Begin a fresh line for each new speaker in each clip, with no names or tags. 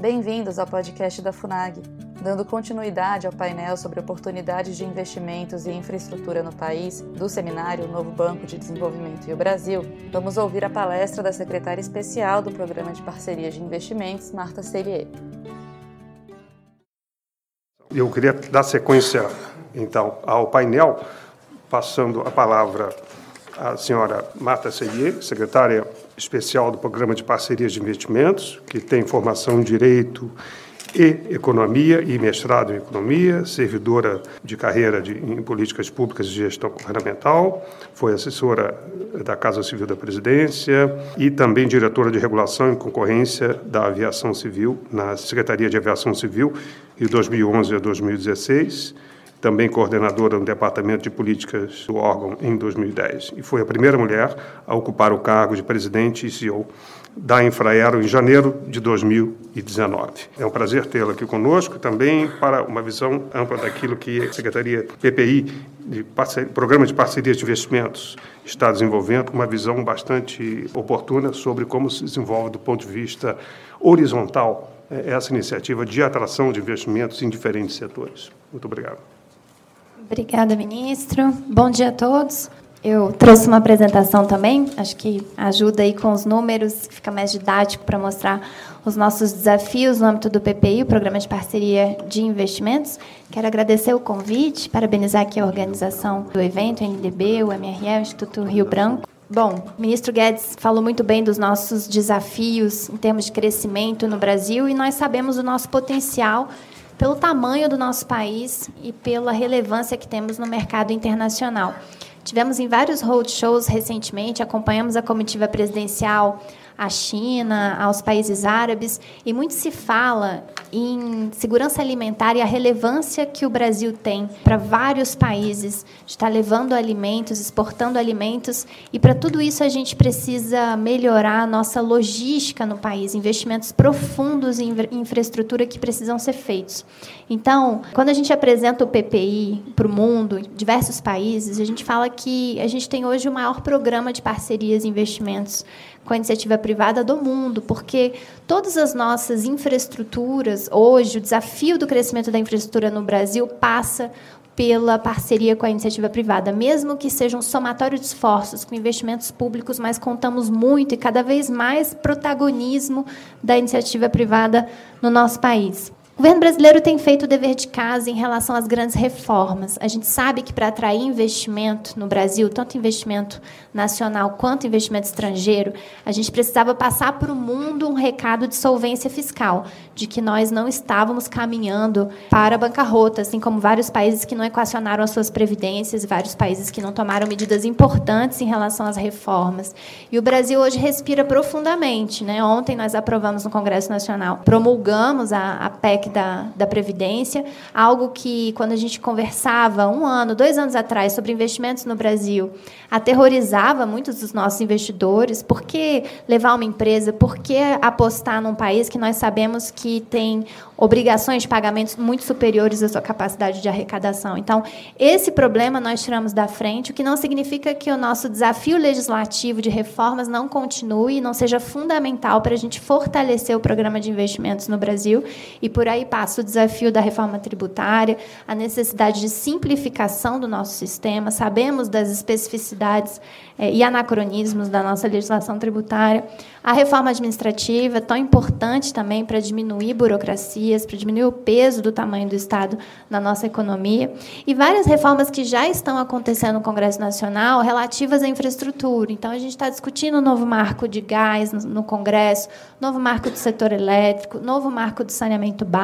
Bem-vindos ao podcast da FUNAG. Dando continuidade ao painel sobre oportunidades de investimentos e infraestrutura no país, do seminário Novo Banco de Desenvolvimento e o Brasil, vamos ouvir a palestra da secretária especial do Programa de Parcerias de Investimentos, Marta Cellier.
Eu queria dar sequência, então, ao painel, passando a palavra à senhora Marta Cellier, secretária especial do Programa de Parcerias de Investimentos, que tem formação em Direito e Economia e mestrado em Economia, servidora de carreira de, em Políticas Públicas e Gestão Governamental, foi assessora da Casa Civil da Presidência e também diretora de Regulação e Concorrência da Aviação Civil na Secretaria de Aviação Civil de 2011 a 2016 também coordenadora do Departamento de Políticas do órgão em 2010, e foi a primeira mulher a ocupar o cargo de presidente e CEO da Infraero em janeiro de 2019. É um prazer tê-la aqui conosco também para uma visão ampla daquilo que a Secretaria PPI, de Programa de Parcerias de Investimentos, está desenvolvendo, uma visão bastante oportuna sobre como se desenvolve do ponto de vista horizontal eh, essa iniciativa de atração de investimentos em diferentes setores. Muito obrigado.
Obrigada, ministro. Bom dia a todos. Eu trouxe uma apresentação também, acho que ajuda aí com os números, fica mais didático para mostrar os nossos desafios no âmbito do PPI, o Programa de Parceria de Investimentos. Quero agradecer o convite, parabenizar aqui a organização do evento, o NDB, o MRE, o Instituto Rio Branco. Bom, o ministro Guedes falou muito bem dos nossos desafios em termos de crescimento no Brasil e nós sabemos o nosso potencial pelo tamanho do nosso país e pela relevância que temos no mercado internacional. Tivemos em vários roadshows recentemente, acompanhamos a comitiva presidencial à China, aos países árabes, e muito se fala em segurança alimentar e a relevância que o Brasil tem para vários países, de estar levando alimentos, exportando alimentos, e para tudo isso a gente precisa melhorar a nossa logística no país, investimentos profundos em infraestrutura que precisam ser feitos. Então, quando a gente apresenta o PPI para o mundo, diversos países, a gente fala que a gente tem hoje o maior programa de parcerias e investimentos com a iniciativa privada do mundo, porque todas as nossas infraestruturas, hoje, o desafio do crescimento da infraestrutura no Brasil passa pela parceria com a iniciativa privada, mesmo que seja um somatório de esforços com investimentos públicos, mas contamos muito e cada vez mais protagonismo da iniciativa privada no nosso país. O governo brasileiro tem feito o dever de casa em relação às grandes reformas. A gente sabe que para atrair investimento no Brasil, tanto investimento nacional quanto investimento estrangeiro, a gente precisava passar para o mundo um recado de solvência fiscal, de que nós não estávamos caminhando para a bancarrota, assim como vários países que não equacionaram as suas previdências, vários países que não tomaram medidas importantes em relação às reformas. E o Brasil hoje respira profundamente. Né? Ontem nós aprovamos no Congresso Nacional, promulgamos a, a PEC da, da Previdência, algo que, quando a gente conversava um ano, dois anos atrás, sobre investimentos no Brasil, aterrorizava muitos dos nossos investidores. Por que levar uma empresa? Por que apostar num país que nós sabemos que tem obrigações de pagamentos muito superiores à sua capacidade de arrecadação? Então, esse problema nós tiramos da frente, o que não significa que o nosso desafio legislativo de reformas não continue e não seja fundamental para a gente fortalecer o programa de investimentos no Brasil. E por aí passa o desafio da reforma tributária, a necessidade de simplificação do nosso sistema. Sabemos das especificidades é, e anacronismos da nossa legislação tributária. A reforma administrativa, tão importante também para diminuir burocracias, para diminuir o peso do tamanho do Estado na nossa economia. E várias reformas que já estão acontecendo no Congresso Nacional relativas à infraestrutura. Então, a gente está discutindo o novo marco de gás no Congresso, novo marco do setor elétrico, novo marco do saneamento básico.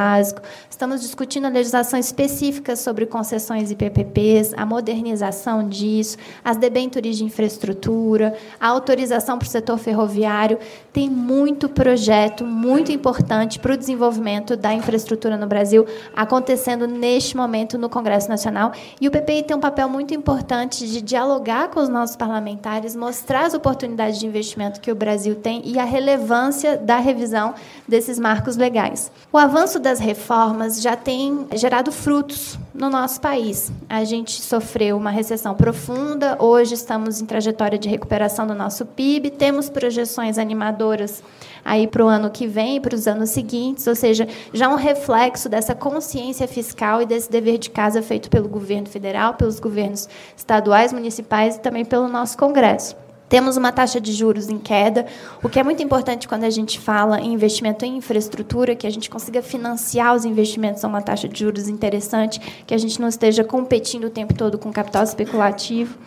Estamos discutindo a legislação específica sobre concessões e PPPs, a modernização disso, as debêntures de infraestrutura, a autorização para o setor ferroviário. Tem muito projeto muito importante para o desenvolvimento da infraestrutura no Brasil acontecendo neste momento no Congresso Nacional. E o PPI tem um papel muito importante de dialogar com os nossos parlamentares, mostrar as oportunidades de investimento que o Brasil tem e a relevância da revisão desses marcos legais. O avanço das reformas já tem gerado frutos no nosso país. A gente sofreu uma recessão profunda, hoje estamos em trajetória de recuperação do nosso PIB, temos projeções animadoras aí para o ano que vem e para os anos seguintes, ou seja, já um reflexo dessa consciência fiscal e desse dever de casa feito pelo governo federal, pelos governos estaduais, municipais e também pelo nosso Congresso. Temos uma taxa de juros em queda, o que é muito importante quando a gente fala em investimento em infraestrutura, que a gente consiga financiar os investimentos a uma taxa de juros interessante, que a gente não esteja competindo o tempo todo com capital especulativo.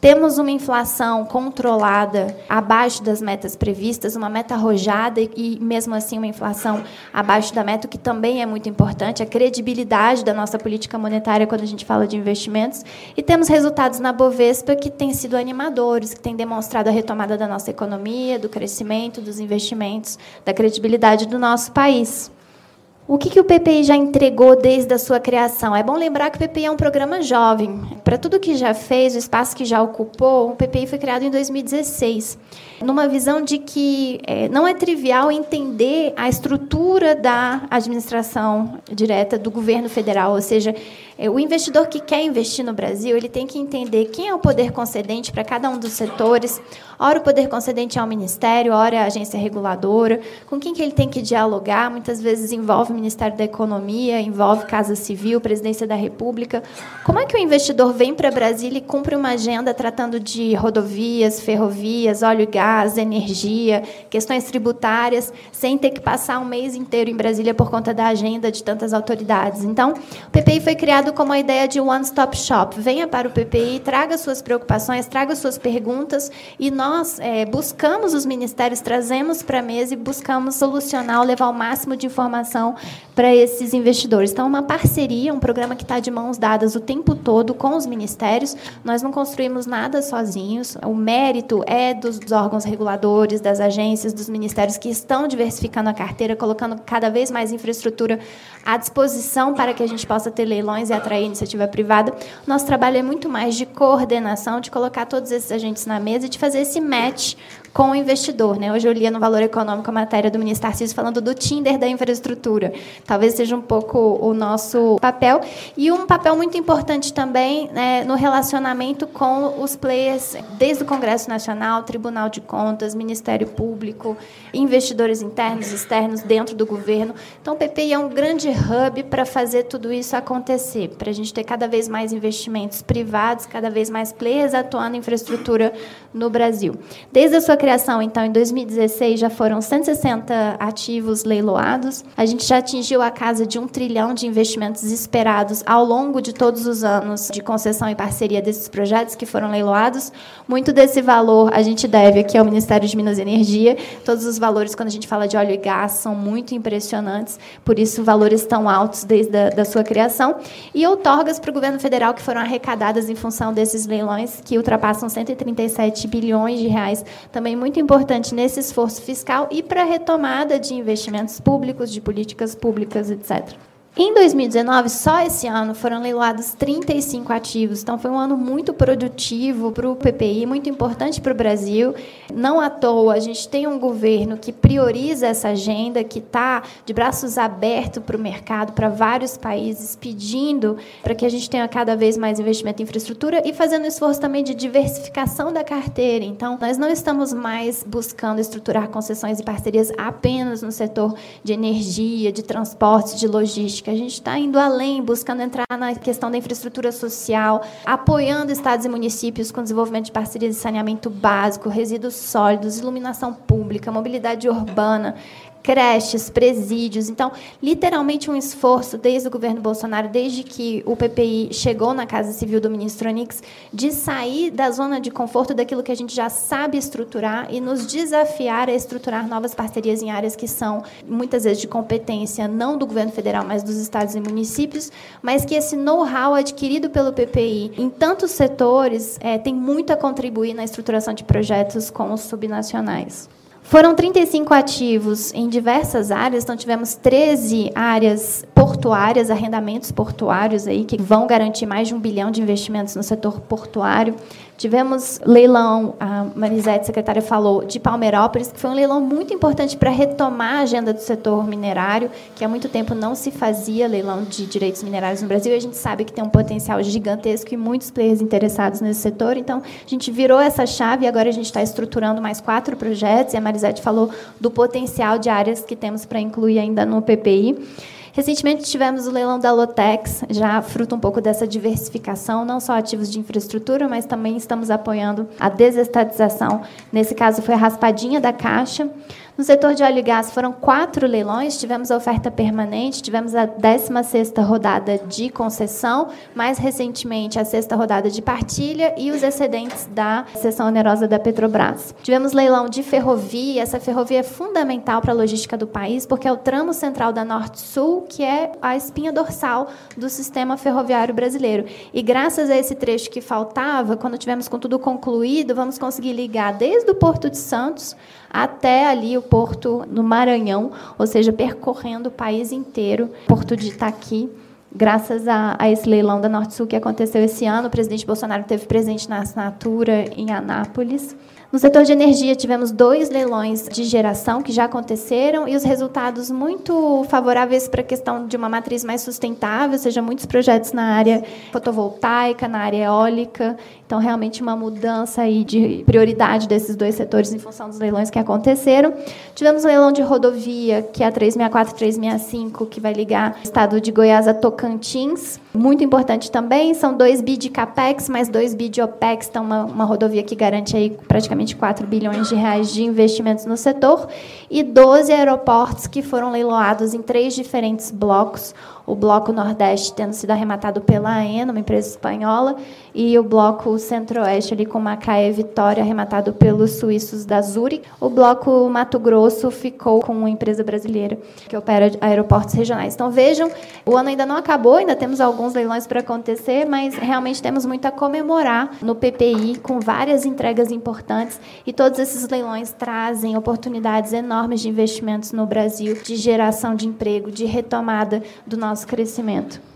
Temos uma inflação controlada abaixo das metas previstas, uma meta arrojada e, mesmo assim, uma inflação abaixo da meta, o que também é muito importante, a credibilidade da nossa política monetária quando a gente fala de investimentos. E temos resultados na Bovespa que têm sido animadores, que têm demonstrado a retomada da nossa economia, do crescimento, dos investimentos, da credibilidade do nosso país. O que, que o PPI já entregou desde a sua criação? É bom lembrar que o PPI é um programa jovem. Para tudo que já fez, o espaço que já ocupou, o PPI foi criado em 2016, numa visão de que é, não é trivial entender a estrutura da administração direta do governo federal, ou seja, o investidor que quer investir no Brasil, ele tem que entender quem é o poder concedente para cada um dos setores. Ora, o poder concedente é o Ministério, ora é a agência reguladora. Com quem que ele tem que dialogar? Muitas vezes envolve o Ministério da Economia, envolve Casa Civil, Presidência da República. Como é que o investidor vem para Brasília e cumpre uma agenda tratando de rodovias, ferrovias, óleo e gás, energia, questões tributárias, sem ter que passar um mês inteiro em Brasília por conta da agenda de tantas autoridades? Então, o PPI foi criado como a ideia de one-stop shop. Venha para o PPI, traga suas preocupações, traga suas perguntas e nós é, buscamos os ministérios, trazemos para a mesa e buscamos solucionar, levar o máximo de informação para esses investidores. Então, uma parceria, um programa que está de mãos dadas o tempo todo com os ministérios. Nós não construímos nada sozinhos. O mérito é dos órgãos reguladores, das agências, dos ministérios que estão diversificando a carteira, colocando cada vez mais infraestrutura à disposição para que a gente possa ter leilões e atrair iniciativa privada. Nosso trabalho é muito mais de coordenação, de colocar todos esses agentes na mesa e de fazer esse match com o investidor. Né? Hoje eu lia no Valor Econômico a matéria do ministro Tarcísio falando do Tinder da infraestrutura. Talvez seja um pouco o nosso papel. E um papel muito importante também né, no relacionamento com os players, desde o Congresso Nacional, Tribunal de Contas, Ministério Público, investidores internos, externos, dentro do governo. Então, o PPI é um grande hub para fazer tudo isso acontecer, para a gente ter cada vez mais investimentos privados, cada vez mais players atuando em infraestrutura no Brasil. Desde a sua criação, então, em 2016, já foram 160 ativos leiloados. A gente já atingiu a casa de um trilhão de investimentos esperados ao longo de todos os anos de concessão e parceria desses projetos que foram leiloados. Muito desse valor a gente deve aqui ao Ministério de Minas e Energia. Todos os valores, quando a gente fala de óleo e gás, são muito impressionantes, por isso valores tão altos desde a da sua criação. E outorgas para o governo federal que foram arrecadadas em função desses leilões, que ultrapassam 137 bilhões de reais, também muito importante nesse esforço fiscal e para a retomada de investimentos públicos, de políticas públicas, etc. Em 2019, só esse ano, foram leiloados 35 ativos. Então, foi um ano muito produtivo para o PPI, muito importante para o Brasil. Não à toa, a gente tem um governo que prioriza essa agenda, que está de braços abertos para o mercado, para vários países, pedindo para que a gente tenha cada vez mais investimento em infraestrutura e fazendo esforço também de diversificação da carteira. Então, nós não estamos mais buscando estruturar concessões e parcerias apenas no setor de energia, de transportes, de logística que a gente está indo além, buscando entrar na questão da infraestrutura social, apoiando estados e municípios com desenvolvimento de parcerias de saneamento básico, resíduos sólidos, iluminação pública, mobilidade urbana, creches, presídios. Então, literalmente um esforço desde o governo Bolsonaro, desde que o PPI chegou na Casa Civil do ministro Onix, de sair da zona de conforto daquilo que a gente já sabe estruturar e nos desafiar a estruturar novas parcerias em áreas que são muitas vezes de competência não do governo federal, mas dos estados e municípios, mas que esse know-how adquirido pelo PPI em tantos setores é, tem muito a contribuir na estruturação de projetos com os subnacionais. Foram 35 ativos em diversas áreas, então tivemos 13 áreas portuárias, arrendamentos portuários aí que vão garantir mais de um bilhão de investimentos no setor portuário. Tivemos leilão, a Marisete, secretária, falou, de Palmeirópolis, que foi um leilão muito importante para retomar a agenda do setor minerário, que há muito tempo não se fazia leilão de direitos minerários no Brasil, e a gente sabe que tem um potencial gigantesco e muitos players interessados nesse setor. Então, a gente virou essa chave e agora a gente está estruturando mais quatro projetos, e a Marisete falou do potencial de áreas que temos para incluir ainda no PPI. Recentemente tivemos o leilão da Lotex, já fruto um pouco dessa diversificação, não só ativos de infraestrutura, mas também estamos apoiando a desestatização. Nesse caso, foi a raspadinha da Caixa. No setor de óleo e gás foram quatro leilões, tivemos a oferta permanente, tivemos a 16ª rodada de concessão, mais recentemente a sexta rodada de partilha e os excedentes da seção onerosa da Petrobras. Tivemos leilão de ferrovia, essa ferrovia é fundamental para a logística do país, porque é o tramo central da Norte-Sul, que é a espinha dorsal do sistema ferroviário brasileiro. E graças a esse trecho que faltava, quando tivermos com tudo concluído, vamos conseguir ligar desde o Porto de Santos até ali o porto no Maranhão, ou seja, percorrendo o país inteiro, porto de Itaqui graças a, a, esse leilão da Norte Sul que aconteceu esse ano. O presidente Bolsonaro teve presente na assinatura em Anápolis. No setor de energia, tivemos dois leilões de geração que já aconteceram e os resultados muito favoráveis para a questão de uma matriz mais sustentável, ou seja, muitos projetos na área fotovoltaica, na área eólica. Então, realmente, uma mudança aí de prioridade desses dois setores em função dos leilões que aconteceram. Tivemos um leilão de rodovia, que é a 364 365, que vai ligar o estado de Goiás a Tocantins. Muito importante também, são dois bi de CAPEX, mais dois bi de OPEX, então uma, uma rodovia que garante aí praticamente 4 bilhões de reais de investimentos no setor, e 12 aeroportos que foram leiloados em três diferentes blocos, o Bloco Nordeste tendo sido arrematado pela AENA, uma empresa espanhola, e o Bloco Centro-Oeste, ali com Macaé Vitória, arrematado pelos suíços da Zurich. O Bloco Mato Grosso ficou com uma empresa brasileira que opera aeroportos regionais. Então, vejam, o ano ainda não acabou, ainda temos alguns leilões para acontecer, mas realmente temos muito a comemorar no PPI, com várias entregas importantes, e todos esses leilões trazem oportunidades enormes de investimentos no Brasil, de geração de emprego, de retomada do nosso crescimento.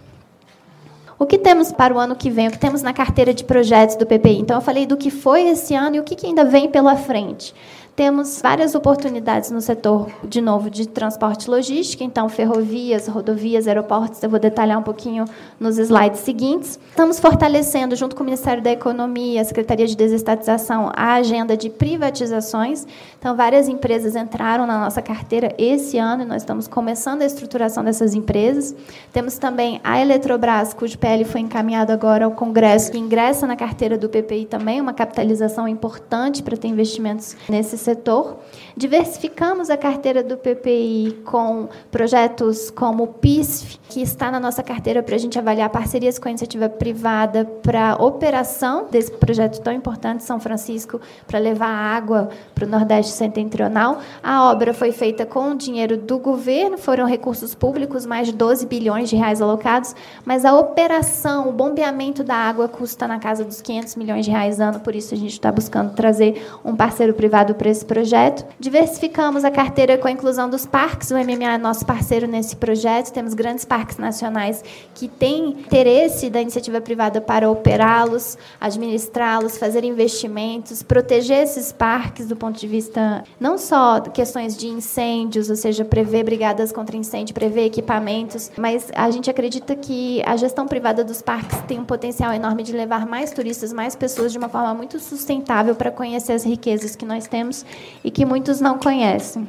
O que temos para o ano que vem? O que temos na carteira de projetos do PPI? Então, eu falei do que foi esse ano e o que ainda vem pela frente. Temos várias oportunidades no setor, de novo, de transporte logística, então ferrovias, rodovias, aeroportos, eu vou detalhar um pouquinho nos slides seguintes. Estamos fortalecendo, junto com o Ministério da Economia, a Secretaria de Desestatização, a agenda de privatizações. Então, várias empresas entraram na nossa carteira esse ano e nós estamos começando a estruturação dessas empresas. Temos também a Eletrobras, cujo PL foi encaminhado agora ao Congresso, que ingressa na carteira do PPI também, uma capitalização importante para ter investimentos nesse setor setor. Diversificamos a carteira do PPI com projetos como o PISF, que está na nossa carteira para a gente avaliar parcerias com a iniciativa privada para operação desse projeto tão importante, São Francisco, para levar água para o Nordeste Setentrional. A obra foi feita com o dinheiro do governo, foram recursos públicos, mais de 12 bilhões de reais alocados, mas a operação, o bombeamento da água custa na casa dos 500 milhões de reais ano, por isso a gente está buscando trazer um parceiro privado para esse projeto. Diversificamos a carteira com a inclusão dos parques, o MMA é nosso parceiro nesse projeto, temos grandes parques nacionais que têm interesse da iniciativa privada para operá-los, administrá-los, fazer investimentos, proteger esses parques do ponto de vista não só questões de incêndios, ou seja, prever brigadas contra incêndio, prever equipamentos, mas a gente acredita que a gestão privada dos parques tem um potencial enorme de levar mais turistas, mais pessoas de uma forma muito sustentável para conhecer as riquezas que nós temos e que muitos não conhecem.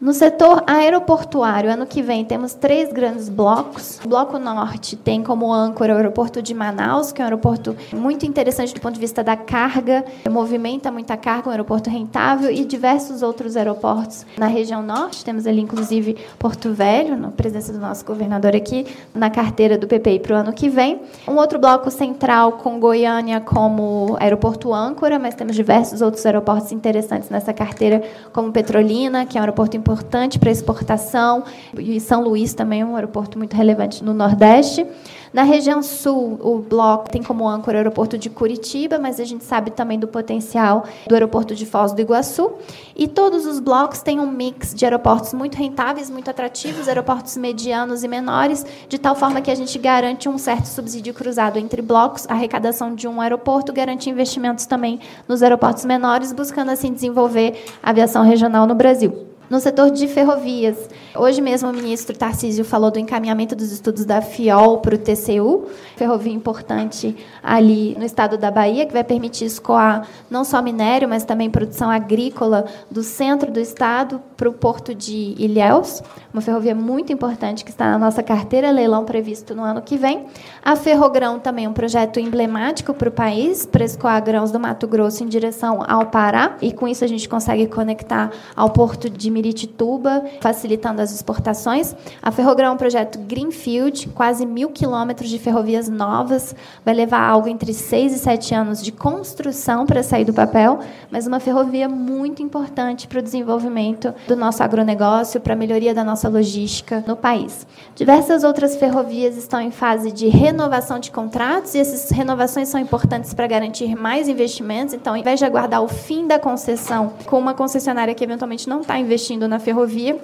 No setor aeroportuário, ano que vem, temos três grandes blocos. O bloco norte tem como âncora o aeroporto de Manaus, que é um aeroporto muito interessante do ponto de vista da carga, movimenta muita carga, um aeroporto rentável, e diversos outros aeroportos na região norte. Temos ali, inclusive, Porto Velho, na presença do nosso governador aqui, na carteira do PPI para o ano que vem. Um outro bloco central com Goiânia como aeroporto âncora, mas temos diversos outros aeroportos interessantes nessa carteira, como Petrolina, que é um aeroporto importante importante para exportação, e São Luís também é um aeroporto muito relevante no Nordeste. Na região sul, o bloco tem como âncora o aeroporto de Curitiba, mas a gente sabe também do potencial do aeroporto de Foz do Iguaçu. E todos os blocos têm um mix de aeroportos muito rentáveis, muito atrativos, aeroportos medianos e menores, de tal forma que a gente garante um certo subsídio cruzado entre blocos, arrecadação de um aeroporto garante investimentos também nos aeroportos menores, buscando assim desenvolver a aviação regional no Brasil. No setor de ferrovias, hoje mesmo o ministro Tarcísio falou do encaminhamento dos estudos da FIOL para o TCU, ferrovia importante ali no estado da Bahia, que vai permitir escoar não só minério, mas também produção agrícola do centro do estado para o porto de Ilhéus, uma ferrovia muito importante que está na nossa carteira, leilão previsto no ano que vem. A Ferrogrão também um projeto emblemático para o país, para escoar grãos do Mato Grosso em direção ao Pará, e com isso a gente consegue conectar ao porto de Miritituba, facilitando as exportações. A Ferrogrão é um projeto Greenfield, quase mil quilômetros de ferrovias novas, vai levar algo entre seis e sete anos de construção para sair do papel, mas uma ferrovia muito importante para o desenvolvimento do nosso agronegócio, para a melhoria da nossa logística no país. Diversas outras ferrovias estão em fase de renovação de contratos e essas renovações são importantes para garantir mais investimentos. Então, ao invés de aguardar o fim da concessão com uma concessionária que eventualmente não está investindo investindo na ferrovia,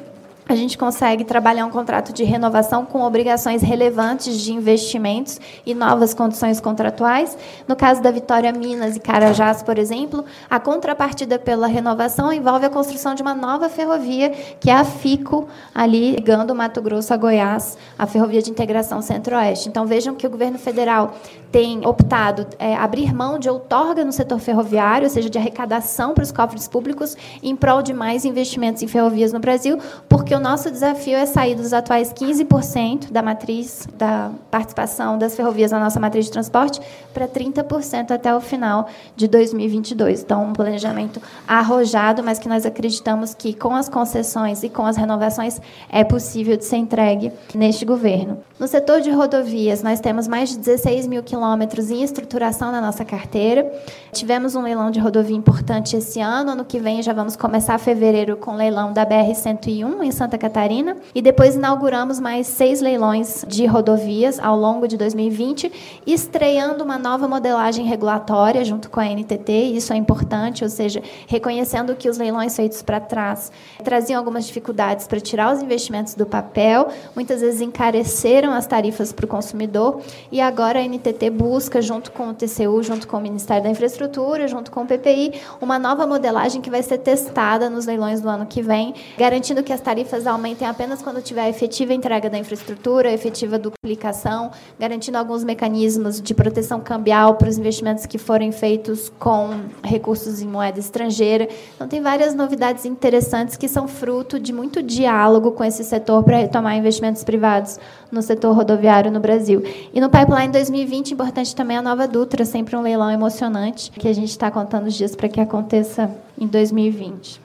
a gente consegue trabalhar um contrato de renovação com obrigações relevantes de investimentos e novas condições contratuais. No caso da Vitória Minas e Carajás, por exemplo, a contrapartida pela renovação envolve a construção de uma nova ferrovia, que é a FICO, ali ligando Mato Grosso a Goiás, a Ferrovia de Integração Centro-Oeste. Então, vejam que o governo federal tem optado é, abrir mão de outorga no setor ferroviário, ou seja, de arrecadação para os cofres públicos, em prol de mais investimentos em ferrovias no Brasil, porque o nosso desafio é sair dos atuais 15% da matriz da participação das ferrovias na nossa matriz de transporte para 30% até o final de 2022. Então, um planejamento arrojado, mas que nós acreditamos que com as concessões e com as renovações é possível de ser entregue neste governo. No setor de rodovias, nós temos mais de 16 mil quilômetros em estruturação na nossa carteira. Tivemos um leilão de rodovia importante esse ano. Ano que vem já vamos começar fevereiro com o leilão da BR-101 em Santa Catarina. E depois inauguramos mais seis leilões de rodovias ao longo de 2020, estreando uma nova modelagem regulatória junto com a NTT. Isso é importante, ou seja, reconhecendo que os leilões feitos para trás traziam algumas dificuldades para tirar os investimentos do papel, muitas vezes encareceram as tarifas para o consumidor. E agora a NTT busca, junto com o TCU, junto com o Ministério da Infraestrutura, junto com o PPI, uma nova modelagem que vai ser testada nos leilões do ano que vem, garantindo que as tarifas aumentem apenas quando tiver a efetiva entrega da infraestrutura, a efetiva duplicação, garantindo alguns mecanismos de proteção cambial para os investimentos que forem feitos com recursos em moeda estrangeira. Então, tem várias novidades interessantes que são fruto de muito diálogo com esse setor para retomar investimentos privados no setor rodoviário no Brasil. E no Pipeline 2020, importante também a nova Dutra, sempre um leilão emocionante, que a gente está contando os dias para que aconteça em 2020.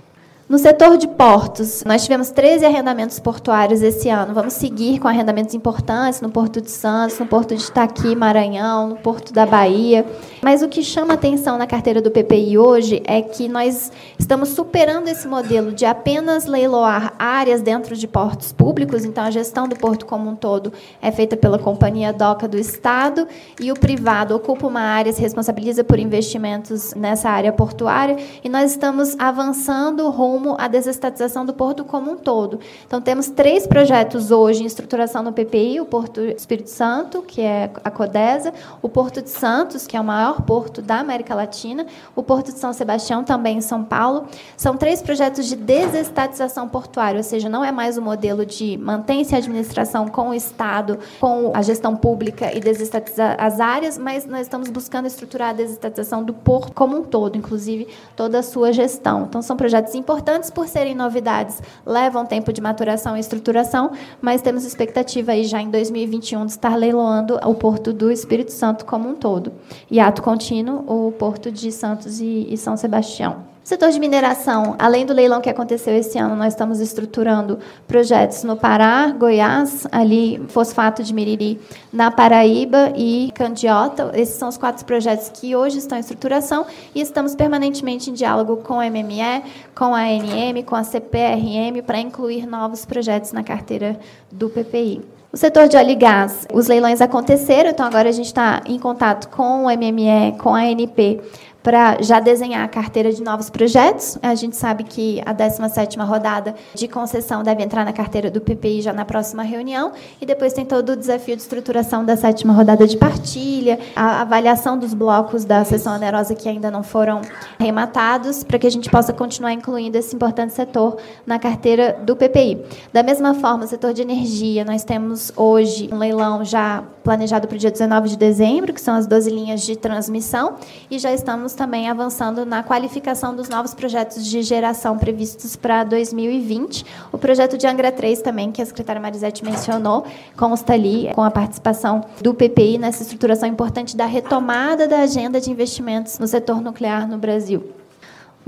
No setor de portos, nós tivemos 13 arrendamentos portuários esse ano. Vamos seguir com arrendamentos importantes no Porto de Santos, no Porto de Itaqui, Maranhão, no Porto da Bahia. Mas o que chama atenção na carteira do PPI hoje é que nós estamos superando esse modelo de apenas leiloar áreas dentro de portos públicos. Então, a gestão do porto como um todo é feita pela Companhia DOCA do Estado e o privado ocupa uma área, se responsabiliza por investimentos nessa área portuária. E nós estamos avançando rumo rumo à desestatização do porto como um todo. Então, temos três projetos hoje em estruturação no PPI: o Porto Espírito Santo, que é a CODESA, o Porto de Santos, que é o maior porto da América Latina, o Porto de São Sebastião, também em São Paulo. São três projetos de desestatização portuária, ou seja, não é mais o modelo de mantém-se a administração com o Estado, com a gestão pública e desestatizar as áreas, mas nós estamos buscando estruturar a desestatização do porto como um todo, inclusive toda a sua gestão. Então, são projetos importantes importantes por serem novidades, levam tempo de maturação e estruturação, mas temos expectativa aí já em 2021 de estar leiloando o Porto do Espírito Santo como um todo. E ato contínuo, o Porto de Santos e, e São Sebastião. Setor de mineração, além do leilão que aconteceu esse ano, nós estamos estruturando projetos no Pará, Goiás, ali fosfato de Miriri na Paraíba e Candiota. Esses são os quatro projetos que hoje estão em estruturação e estamos permanentemente em diálogo com a MME, com a ANM, com a CPRM para incluir novos projetos na carteira do PPI. O setor de óleo e gás, os leilões aconteceram, então agora a gente está em contato com o MME, com a ANP, para já desenhar a carteira de novos projetos. A gente sabe que a 17ª rodada de concessão deve entrar na carteira do PPI já na próxima reunião, e depois tem todo o desafio de estruturação da sétima rodada de partilha, a avaliação dos blocos da sessão onerosa que ainda não foram rematados, para que a gente possa continuar incluindo esse importante setor na carteira do PPI. Da mesma forma, o setor de energia, nós temos hoje um leilão já planejado para o dia 19 de dezembro, que são as 12 linhas de transmissão, e já estamos estamos também avançando na qualificação dos novos projetos de geração previstos para 2020. O projeto de Angra 3 também, que a secretária Marisete mencionou, consta ali com a participação do PPI nessa estruturação importante da retomada da agenda de investimentos no setor nuclear no Brasil.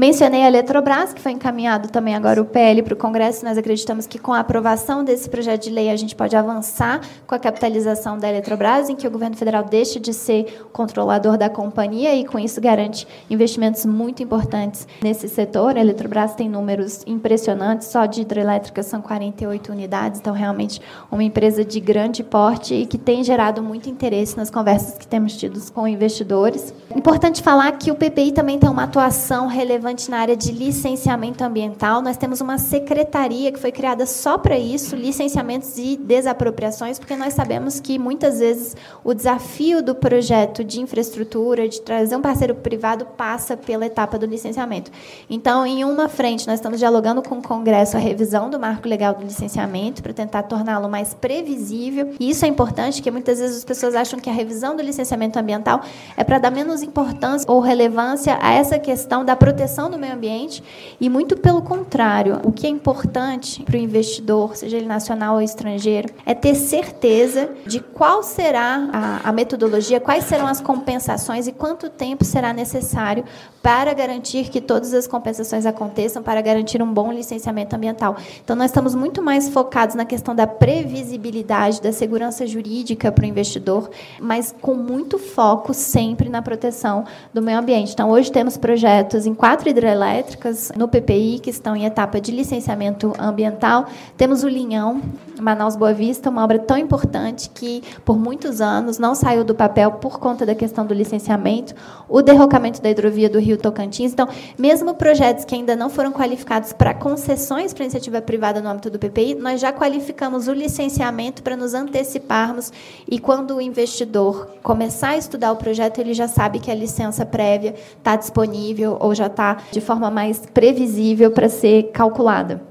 Mencionei a Eletrobras, que foi encaminhado também agora o PL para o Congresso. Nós acreditamos que, com a aprovação desse projeto de lei, a gente pode avançar com a capitalização da Eletrobras, em que o governo federal deixe de ser controlador da companhia e, com isso, garante investimentos muito importantes nesse setor. A Eletrobras tem números impressionantes, só de hidrelétrica são 48 unidades, então, realmente, uma empresa de grande porte e que tem gerado muito interesse nas conversas que temos tido com investidores. Importante falar que o PPI também tem uma atuação relevante na área de licenciamento ambiental. Nós temos uma secretaria que foi criada só para isso, licenciamentos e desapropriações, porque nós sabemos que muitas vezes o desafio do projeto de infraestrutura, de trazer um parceiro privado, passa pela etapa do licenciamento. Então, em uma frente, nós estamos dialogando com o Congresso a revisão do marco legal do licenciamento para tentar torná-lo mais previsível. E isso é importante, porque muitas vezes as pessoas acham que a revisão do licenciamento ambiental é para dar menos importância ou relevância a essa questão da proteção proteção do meio ambiente e muito pelo contrário. O que é importante para o investidor, seja ele nacional ou estrangeiro, é ter certeza de qual será a, a metodologia, quais serão as compensações e quanto tempo será necessário para garantir que todas as compensações aconteçam, para garantir um bom licenciamento ambiental. Então, nós estamos muito mais focados na questão da previsibilidade, da segurança jurídica para o investidor, mas com muito foco sempre na proteção do meio ambiente. Então, hoje temos projetos em quatro hidrelétricas no PPI que estão em etapa de licenciamento ambiental. Temos o Linhão, Manaus Boa Vista, uma obra tão importante que, por muitos anos, não saiu do papel por conta da questão do licenciamento. O derrocamento da hidrovia do Rio Tocantins. Então, mesmo projetos que ainda não foram qualificados para concessões para iniciativa privada no âmbito do PPI, nós já qualificamos o licenciamento para nos anteciparmos e quando o investidor começar a estudar o projeto, ele já sabe que a licença prévia está disponível ou já está de forma mais previsível para ser calculada.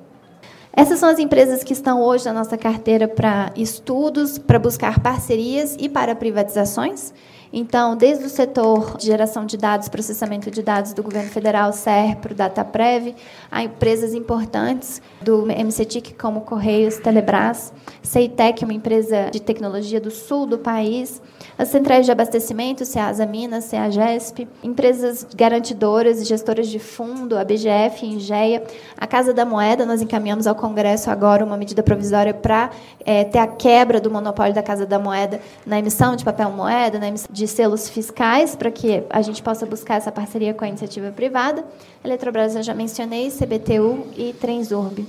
Essas são as empresas que estão hoje na nossa carteira para estudos, para buscar parcerias e para privatizações. Então, desde o setor de geração de dados, processamento de dados do governo federal, SERPRO, DataPrev, a empresas importantes do MCTIC, como Correios, Telebrás, Ceitec, uma empresa de tecnologia do sul do país, as centrais de abastecimento, Ceasa Minas, Ceagesp, empresas garantidoras e gestoras de fundo, a BGF, Ingea, a Casa da Moeda, nós encaminhamos ao Congresso agora uma medida provisória para é, ter a quebra do monopólio da Casa da Moeda na emissão de papel moeda, na emissão de selos fiscais, para que a gente possa buscar essa parceria com a iniciativa privada. Eletrobras eu já mencionei, CBTU e Transurb.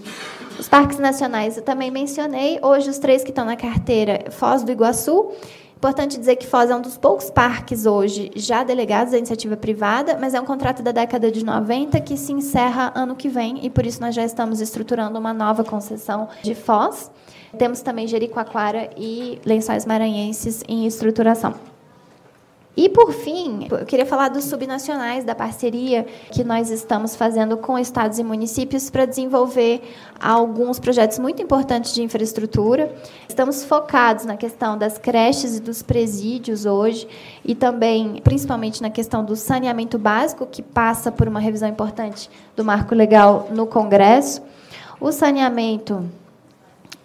Os parques nacionais eu também mencionei. Hoje, os três que estão na carteira, Foz do Iguaçu. Importante dizer que Foz é um dos poucos parques hoje já delegados à iniciativa privada, mas é um contrato da década de 90 que se encerra ano que vem e por isso nós já estamos estruturando uma nova concessão de Foz. Temos também Jericoacoara e Lençóis Maranhenses em estruturação. E, por fim, eu queria falar dos subnacionais, da parceria que nós estamos fazendo com estados e municípios para desenvolver alguns projetos muito importantes de infraestrutura. Estamos focados na questão das creches e dos presídios hoje, e também, principalmente, na questão do saneamento básico, que passa por uma revisão importante do marco legal no Congresso. O saneamento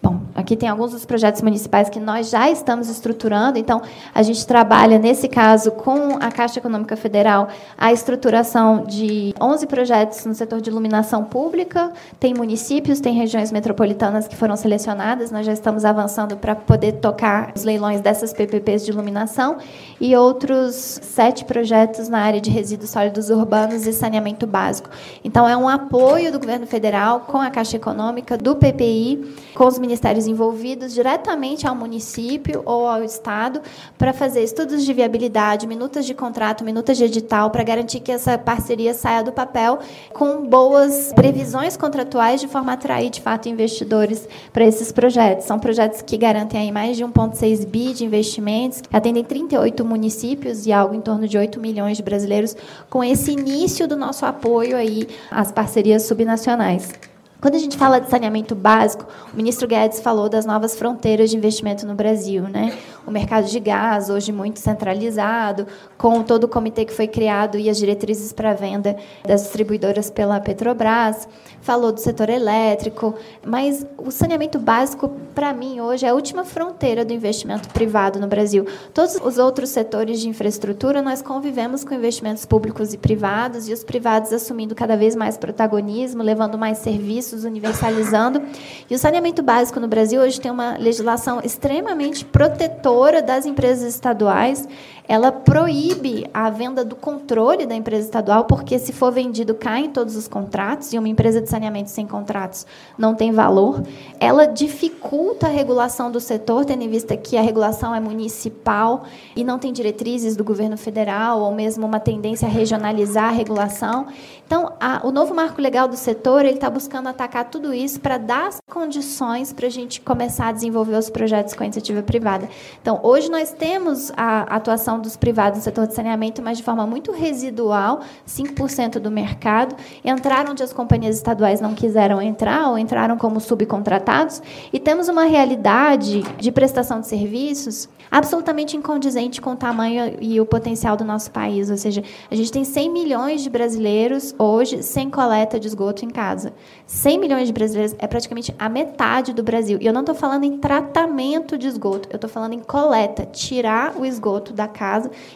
Bom, Aqui tem alguns dos projetos municipais que nós já estamos estruturando. Então, a gente trabalha, nesse caso, com a Caixa Econômica Federal, a estruturação de 11 projetos no setor de iluminação pública. Tem municípios, tem regiões metropolitanas que foram selecionadas. Nós já estamos avançando para poder tocar os leilões dessas PPPs de iluminação. E outros sete projetos na área de resíduos sólidos urbanos e saneamento básico. Então, é um apoio do governo federal com a Caixa Econômica, do PPI, com os ministérios envolvidos, diretamente ao município ou ao Estado, para fazer estudos de viabilidade, minutas de contrato, minutas de edital, para garantir que essa parceria saia do papel com boas previsões contratuais, de forma a atrair, de fato, investidores para esses projetos. São projetos que garantem aí mais de 1,6 bi de investimentos, atendem 38 municípios e algo em torno de 8 milhões de brasileiros, com esse início do nosso apoio aí às parcerias subnacionais. Quando a gente fala de saneamento básico, o ministro Guedes falou das novas fronteiras de investimento no Brasil, né? O mercado de gás hoje muito centralizado, com todo o comitê que foi criado e as diretrizes para venda das distribuidoras pela Petrobras, falou do setor elétrico, mas o saneamento básico para mim hoje é a última fronteira do investimento privado no Brasil. Todos os outros setores de infraestrutura nós convivemos com investimentos públicos e privados e os privados assumindo cada vez mais protagonismo, levando mais serviços serviços, universalizando. E o saneamento básico no Brasil hoje tem uma legislação extremamente protetora das empresas estaduais ela proíbe a venda do controle da empresa estadual, porque se for vendido, cai em todos os contratos, e uma empresa de saneamento sem contratos não tem valor. Ela dificulta a regulação do setor, tendo em vista que a regulação é municipal e não tem diretrizes do governo federal, ou mesmo uma tendência a regionalizar a regulação. Então, a, o novo marco legal do setor ele está buscando atacar tudo isso para dar as condições para a gente começar a desenvolver os projetos com a iniciativa privada. Então, hoje nós temos a atuação atuação dos privados no setor de saneamento, mas de forma muito residual, 5% do mercado. Entraram onde as companhias estaduais não quiseram entrar ou entraram como subcontratados. E temos uma realidade de prestação de serviços absolutamente incondizente com o tamanho e o potencial do nosso país. Ou seja, a gente tem 100 milhões de brasileiros hoje sem coleta de esgoto em casa. 100 milhões de brasileiros é praticamente a metade do Brasil. E eu não estou falando em tratamento de esgoto, eu estou falando em coleta, tirar o esgoto da casa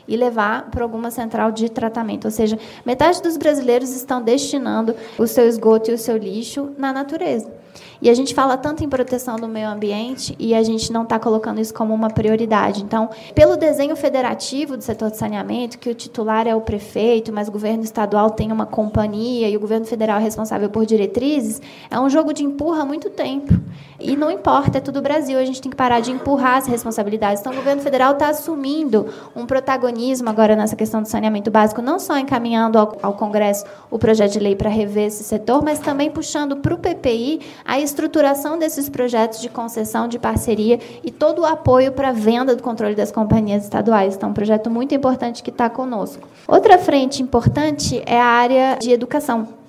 e levar para alguma central de tratamento. Ou seja, metade dos brasileiros estão destinando o seu esgoto e o seu lixo na natureza. E a gente fala tanto em proteção do meio ambiente e a gente não está colocando isso como uma prioridade. Então, pelo desenho federativo do setor de saneamento, que o titular é o prefeito, mas o governo estadual tem uma companhia e o governo federal é responsável por diretrizes, é um jogo de empurra há muito tempo. E não importa, é tudo Brasil, a gente tem que parar de empurrar as responsabilidades. Então, o governo federal está assumindo um protagonismo agora nessa questão do saneamento básico, não só encaminhando ao, ao Congresso o projeto de lei para rever esse setor, mas também puxando para o PPI a estruturação desses projetos de concessão, de parceria e todo o apoio para a venda do controle das companhias estaduais. Então, um projeto muito importante que está conosco. Outra frente importante é a área de educação.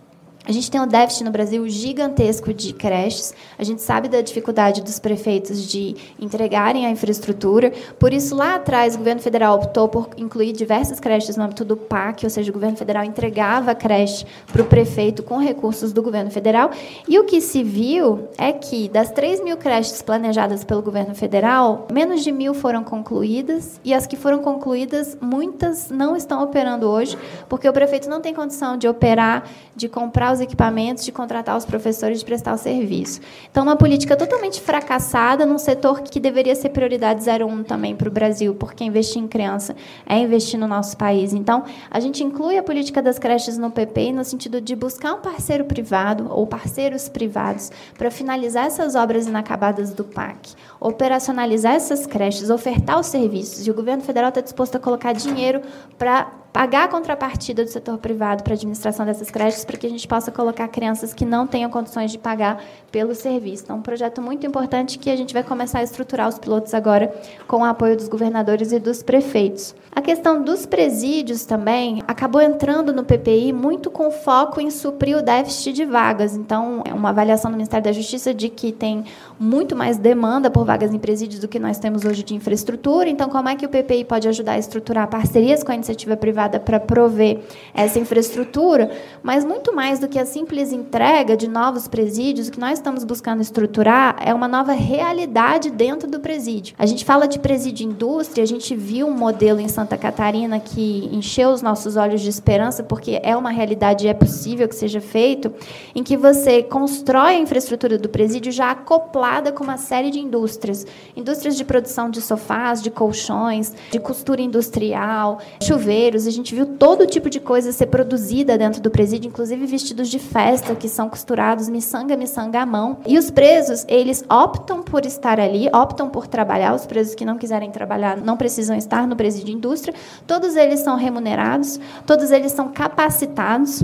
A gente tem um déficit no Brasil gigantesco de creches. A gente sabe da dificuldade dos prefeitos de entregarem a infraestrutura. Por isso, lá atrás, o governo federal optou por incluir diversas creches no âmbito do PAC, ou seja, o governo federal entregava a creche para o prefeito com recursos do governo federal. E o que se viu é que, das 3 mil creches planejadas pelo governo federal, menos de mil foram concluídas. E as que foram concluídas, muitas não estão operando hoje, porque o prefeito não tem condição de operar, de comprar os equipamentos, de contratar os professores, de prestar o serviço. Então, uma política totalmente fracassada num setor que deveria ser prioridade 01 também para o Brasil, porque investir em criança é investir no nosso país. Então, a gente inclui a política das creches no PP no sentido de buscar um parceiro privado ou parceiros privados para finalizar essas obras inacabadas do PAC, operacionalizar essas creches, ofertar os serviços. E o governo federal está disposto a colocar dinheiro para pagar a contrapartida do setor privado para a administração dessas creches, para que a gente possa colocar crianças que não tenham condições de pagar pelo serviço. Então, um projeto muito importante que a gente vai começar a estruturar os pilotos agora com o apoio dos governadores e dos prefeitos. A questão dos presídios também acabou entrando no PPI muito com foco em suprir o déficit de vagas. Então, é uma avaliação do Ministério da Justiça de que tem muito mais demanda por vagas em presídios do que nós temos hoje de infraestrutura. Então, como é que o PPI pode ajudar a estruturar parcerias com a iniciativa privada privada para prover essa infraestrutura, mas muito mais do que a simples entrega de novos presídios, o que nós estamos buscando estruturar é uma nova realidade dentro do presídio. A gente fala de presídio indústria, a gente viu um modelo em Santa Catarina que encheu os nossos olhos de esperança, porque é uma realidade e é possível que seja feito, em que você constrói a infraestrutura do presídio já acoplada com uma série de indústrias. Indústrias de produção de sofás, de colchões, de costura industrial, chuveiros. A gente viu todo tipo de coisa ser produzida dentro do presídio, inclusive vestidos de festa que são costurados miçanga, miçanga à mão. E os presos, eles optam por estar ali, optam por trabalhar. Os presos que não quiserem trabalhar não precisam estar no presídio indústria. Todos eles são remunerados, todos eles são capacitados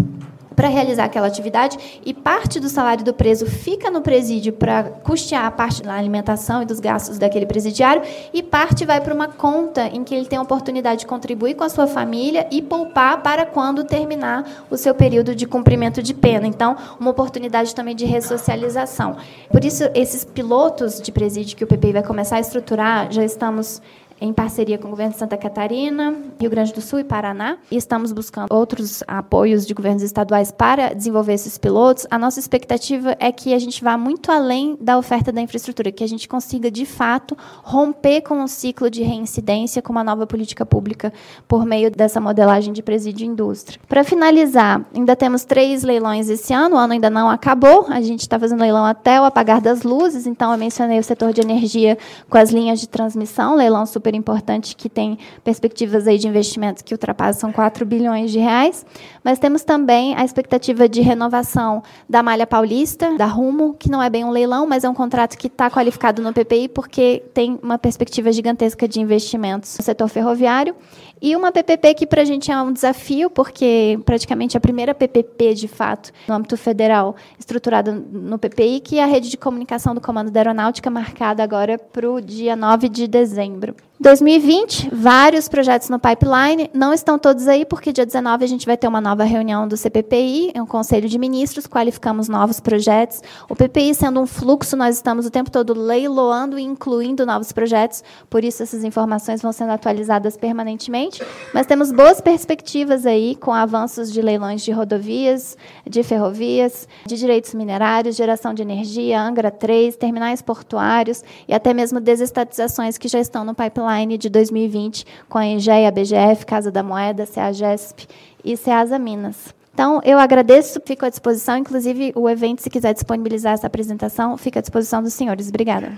para realizar aquela atividade e parte do salário do preso fica no presídio para custear a parte da alimentação e dos gastos daquele presidiário e parte vai para uma conta em que ele tem a oportunidade de contribuir com a sua família e poupar para quando terminar o seu período de cumprimento de pena. Então, uma oportunidade também de ressocialização. Por isso, esses pilotos de presídio que o PPI vai começar a estruturar, já estamos em parceria com o governo de Santa Catarina, Rio Grande do Sul e Paraná. E estamos buscando outros apoios de governos estaduais para desenvolver esses pilotos. A nossa expectativa é que a gente vá muito além da oferta da infraestrutura, que a gente consiga, de fato, romper com o ciclo de reincidência com uma nova política pública por meio dessa modelagem de presídio e indústria. Para finalizar, ainda temos três leilões esse ano, o ano ainda não acabou, a gente está fazendo leilão até o apagar das luzes, então eu mencionei o setor de energia com as linhas de transmissão, leilão super super importante que tem perspectivas aí de investimentos que ultrapassam 4 bilhões de reais. Mas temos também a expectativa de renovação da malha paulista, da Rumo, que não é bem um leilão, mas é um contrato que está qualificado no PPI porque tem uma perspectiva gigantesca de investimentos no setor ferroviário. E uma PPP que para a gente é um desafio, porque praticamente a primeira PPP, de fato, no âmbito federal, estruturada no PPI, que é a rede de comunicação do Comando da Aeronáutica, marcada agora para o dia 9 de dezembro. 2020, vários projetos no pipeline, não estão todos aí, porque dia 19 a gente vai ter uma nova reunião do CPPI, é um conselho de ministros, qualificamos novos projetos. O PPI sendo um fluxo, nós estamos o tempo todo leiloando e incluindo novos projetos, por isso essas informações vão sendo atualizadas permanentemente, mas temos boas perspectivas aí com avanços de leilões de rodovias, de ferrovias, de direitos minerários, geração de energia, Angra 3, terminais portuários e até mesmo desestatizações que já estão no pipeline Online de 2020 com a EGEA, a BGF, Casa da Moeda, CEAGESP e CEASA Minas. Então, eu agradeço, fico à disposição. Inclusive, o evento, se quiser disponibilizar essa apresentação, fica à disposição dos senhores. Obrigada.